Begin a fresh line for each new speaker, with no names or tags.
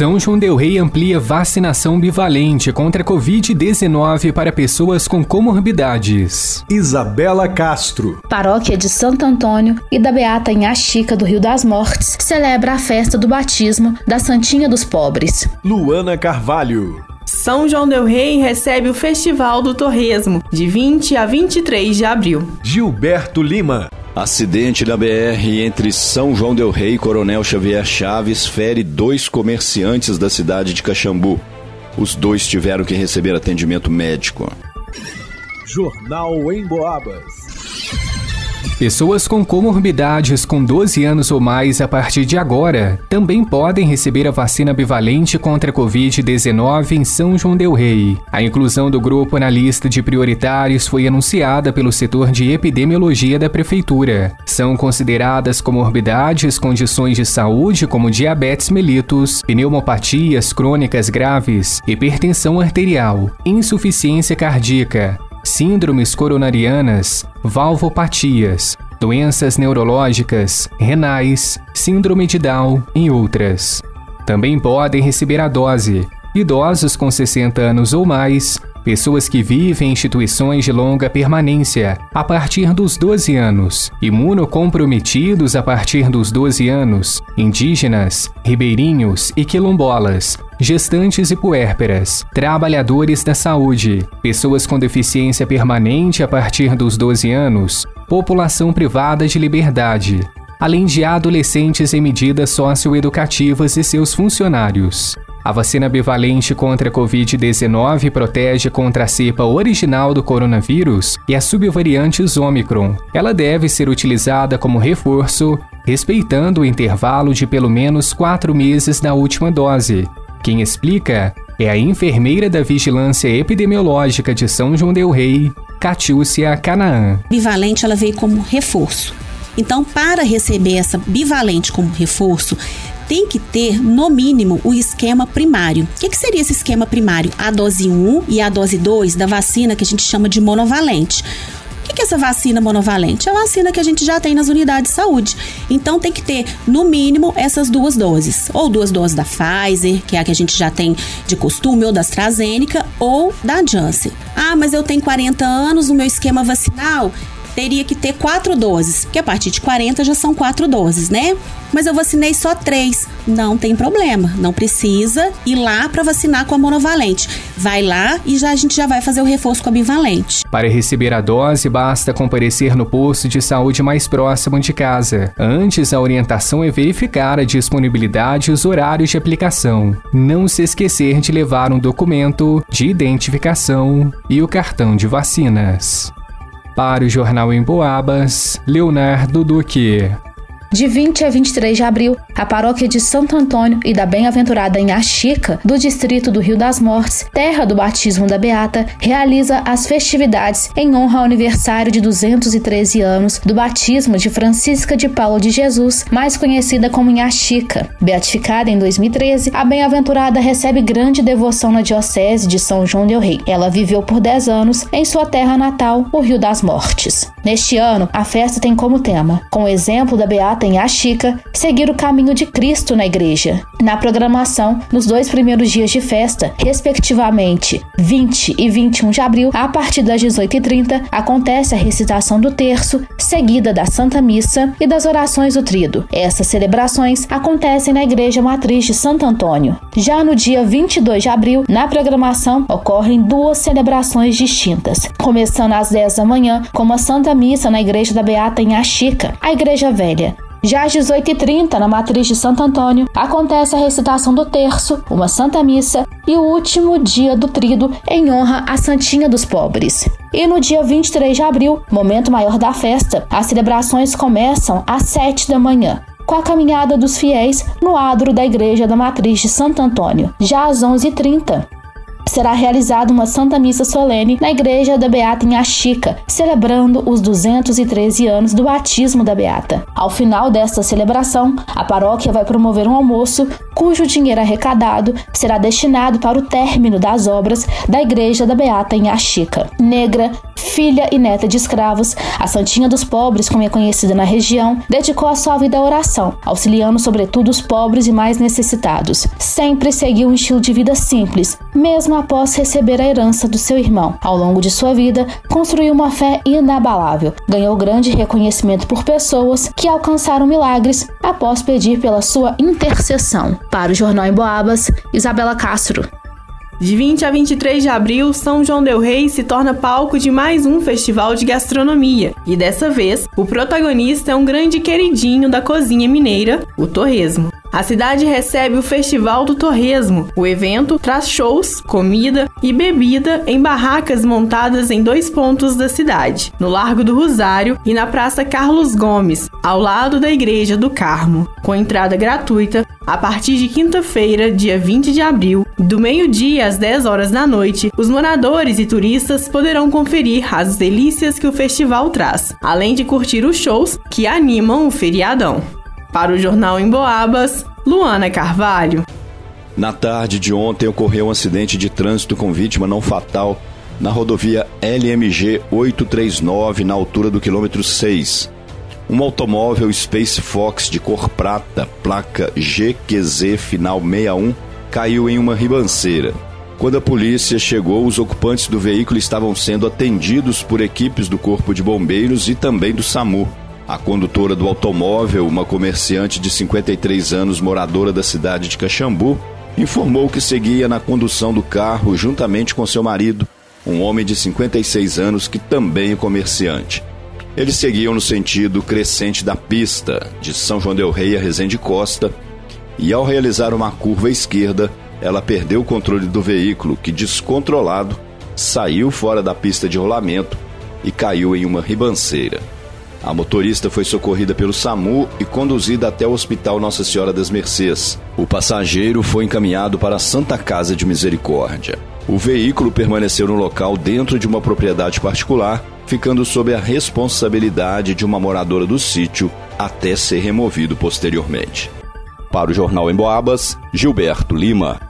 São João Del Rei amplia vacinação bivalente contra a Covid-19 para pessoas com comorbidades.
Isabela Castro.
Paróquia de Santo Antônio e da Beata em Axica do Rio das Mortes celebra a festa do batismo da Santinha dos Pobres.
Luana Carvalho.
São João Del Rei recebe o Festival do Torresmo, de 20 a 23 de abril.
Gilberto Lima.
Acidente na BR entre São João Del Rei e Coronel Xavier Chaves fere dois comerciantes da cidade de Caxambu. Os dois tiveram que receber atendimento médico.
Jornal em Boabas.
Pessoas com comorbidades com 12 anos ou mais a partir de agora também podem receber a vacina bivalente contra a Covid-19 em São João Del Rei. A inclusão do grupo na lista de prioritários foi anunciada pelo setor de epidemiologia da prefeitura. São consideradas comorbidades condições de saúde como diabetes mellitus, pneumopatias crônicas graves, hipertensão arterial, insuficiência cardíaca, síndromes coronarianas, valvopatias, doenças neurológicas, renais, síndrome de Down e outras. Também podem receber a dose idosos com 60 anos ou mais, pessoas que vivem em instituições de longa permanência a partir dos 12 anos, imunocomprometidos a partir dos 12 anos, indígenas, ribeirinhos e quilombolas, gestantes e puérperas, trabalhadores da saúde, pessoas com deficiência permanente a partir dos 12 anos, população privada de liberdade, além de adolescentes em medidas socioeducativas e seus funcionários. A vacina bivalente contra a Covid-19 protege contra a cepa original do coronavírus e as subvariantes Omicron. Ela deve ser utilizada como reforço, respeitando o intervalo de pelo menos quatro meses da última dose. Quem explica é a enfermeira da Vigilância Epidemiológica de São João Del Rei, Catiúcia Canaã.
Bivalente ela veio como reforço. Então, para receber essa bivalente como reforço, tem que ter, no mínimo, o esquema primário. O que, que, seria esse esquema primário? A dose 1 e a dose 2 da vacina que a gente chama de monovalente. O que, é essa vacina monovalente? É a vacina que a gente já tem nas unidades de saúde. Então tem que ter, no mínimo, essas duas doses. Ou duas doses da Pfizer, que é a que a gente já tem de costume, ou da AstraZeneca, ou da Janssen. Ah, mas eu tenho 40 anos, o meu esquema vacinal teria que ter quatro doses, que a partir de 40 já são quatro doses, né? Mas eu vacinei só três. Não tem problema, não precisa ir lá para vacinar com a monovalente. Vai lá e já a gente já vai fazer o reforço com a bivalente.
Para receber a dose, basta comparecer no posto de saúde mais próximo de casa. Antes, a orientação é verificar a disponibilidade e os horários de aplicação. Não se esquecer de levar um documento de identificação e o cartão de vacinas. Para o Jornal em Boabas, Leonardo Duque.
De 20 a 23 de abril, a paróquia de Santo Antônio e da Bem-aventurada em Axica, do distrito do Rio das Mortes, terra do batismo da Beata, realiza as festividades em honra ao aniversário de 213 anos do batismo de Francisca de Paulo de Jesus, mais conhecida como Inhaxica. Beatificada em 2013, a Bem-aventurada recebe grande devoção na Diocese de São João del Rei. Ela viveu por 10 anos em sua terra natal, o Rio das Mortes. Neste ano, a festa tem como tema, com o exemplo da Beata em Axica, seguir o caminho de Cristo na igreja. Na programação, nos dois primeiros dias de festa, respectivamente 20 e 21 de abril, a partir das 18h30, acontece a recitação do terço, seguida da Santa Missa e das orações do Trido. Essas celebrações acontecem na Igreja Matriz de Santo Antônio. Já no dia 22 de abril, na programação, ocorrem duas celebrações distintas, começando às 10 da manhã com uma Santa Missa na Igreja da Beata em Axica, a Igreja Velha, já às 18h30, na matriz de Santo Antônio, acontece a recitação do terço, uma Santa Missa e o último dia do trido em honra à Santinha dos Pobres. E no dia 23 de abril, momento maior da festa, as celebrações começam às 7 da manhã, com a caminhada dos fiéis no adro da Igreja da Matriz de Santo Antônio, já às 11h30 será realizada uma Santa Missa solene na Igreja da Beata em Axica, celebrando os 213 anos do batismo da Beata. Ao final desta celebração, a paróquia vai promover um almoço cujo dinheiro arrecadado será destinado para o término das obras da Igreja da Beata em Axica. Negra, filha e neta de escravos, a Santinha dos Pobres, como é conhecida na região, dedicou a sua vida à oração, auxiliando sobretudo os pobres e mais necessitados. Sempre seguiu um estilo de vida simples, mesmo após receber a herança do seu irmão. Ao longo de sua vida, construiu uma fé inabalável. Ganhou grande reconhecimento por pessoas que alcançaram milagres após pedir pela sua intercessão. Para o Jornal em Boabas, Isabela Castro.
De 20 a 23 de abril, São João Del Rei se torna palco de mais um festival de gastronomia. E dessa vez, o protagonista é um grande queridinho da cozinha mineira, o torresmo. A cidade recebe o Festival do Torresmo. O evento traz shows, comida e bebida em barracas montadas em dois pontos da cidade, no Largo do Rosário e na Praça Carlos Gomes, ao lado da Igreja do Carmo, com entrada gratuita a partir de quinta-feira, dia 20 de abril, do meio-dia às 10 horas da noite. Os moradores e turistas poderão conferir as delícias que o festival traz, além de curtir os shows que animam o feriadão. Para o Jornal em Boabas, Luana Carvalho.
Na tarde de ontem ocorreu um acidente de trânsito com vítima não fatal na rodovia LMG 839, na altura do quilômetro 6. Um automóvel Space Fox de cor prata, placa GQZ final 61, caiu em uma ribanceira. Quando a polícia chegou, os ocupantes do veículo estavam sendo atendidos por equipes do Corpo de Bombeiros e também do SAMU. A condutora do automóvel, uma comerciante de 53 anos, moradora da cidade de Caxambu, informou que seguia na condução do carro juntamente com seu marido, um homem de 56 anos que também é comerciante. Eles seguiam no sentido crescente da pista, de São João del Rei a Resende Costa, e ao realizar uma curva à esquerda, ela perdeu o controle do veículo, que descontrolado saiu fora da pista de rolamento e caiu em uma ribanceira. A motorista foi socorrida pelo SAMU e conduzida até o Hospital Nossa Senhora das Mercês. O passageiro foi encaminhado para a Santa Casa de Misericórdia. O veículo permaneceu no local dentro de uma propriedade particular, ficando sob a responsabilidade de uma moradora do sítio até ser removido posteriormente. Para o Jornal em Boabas, Gilberto Lima.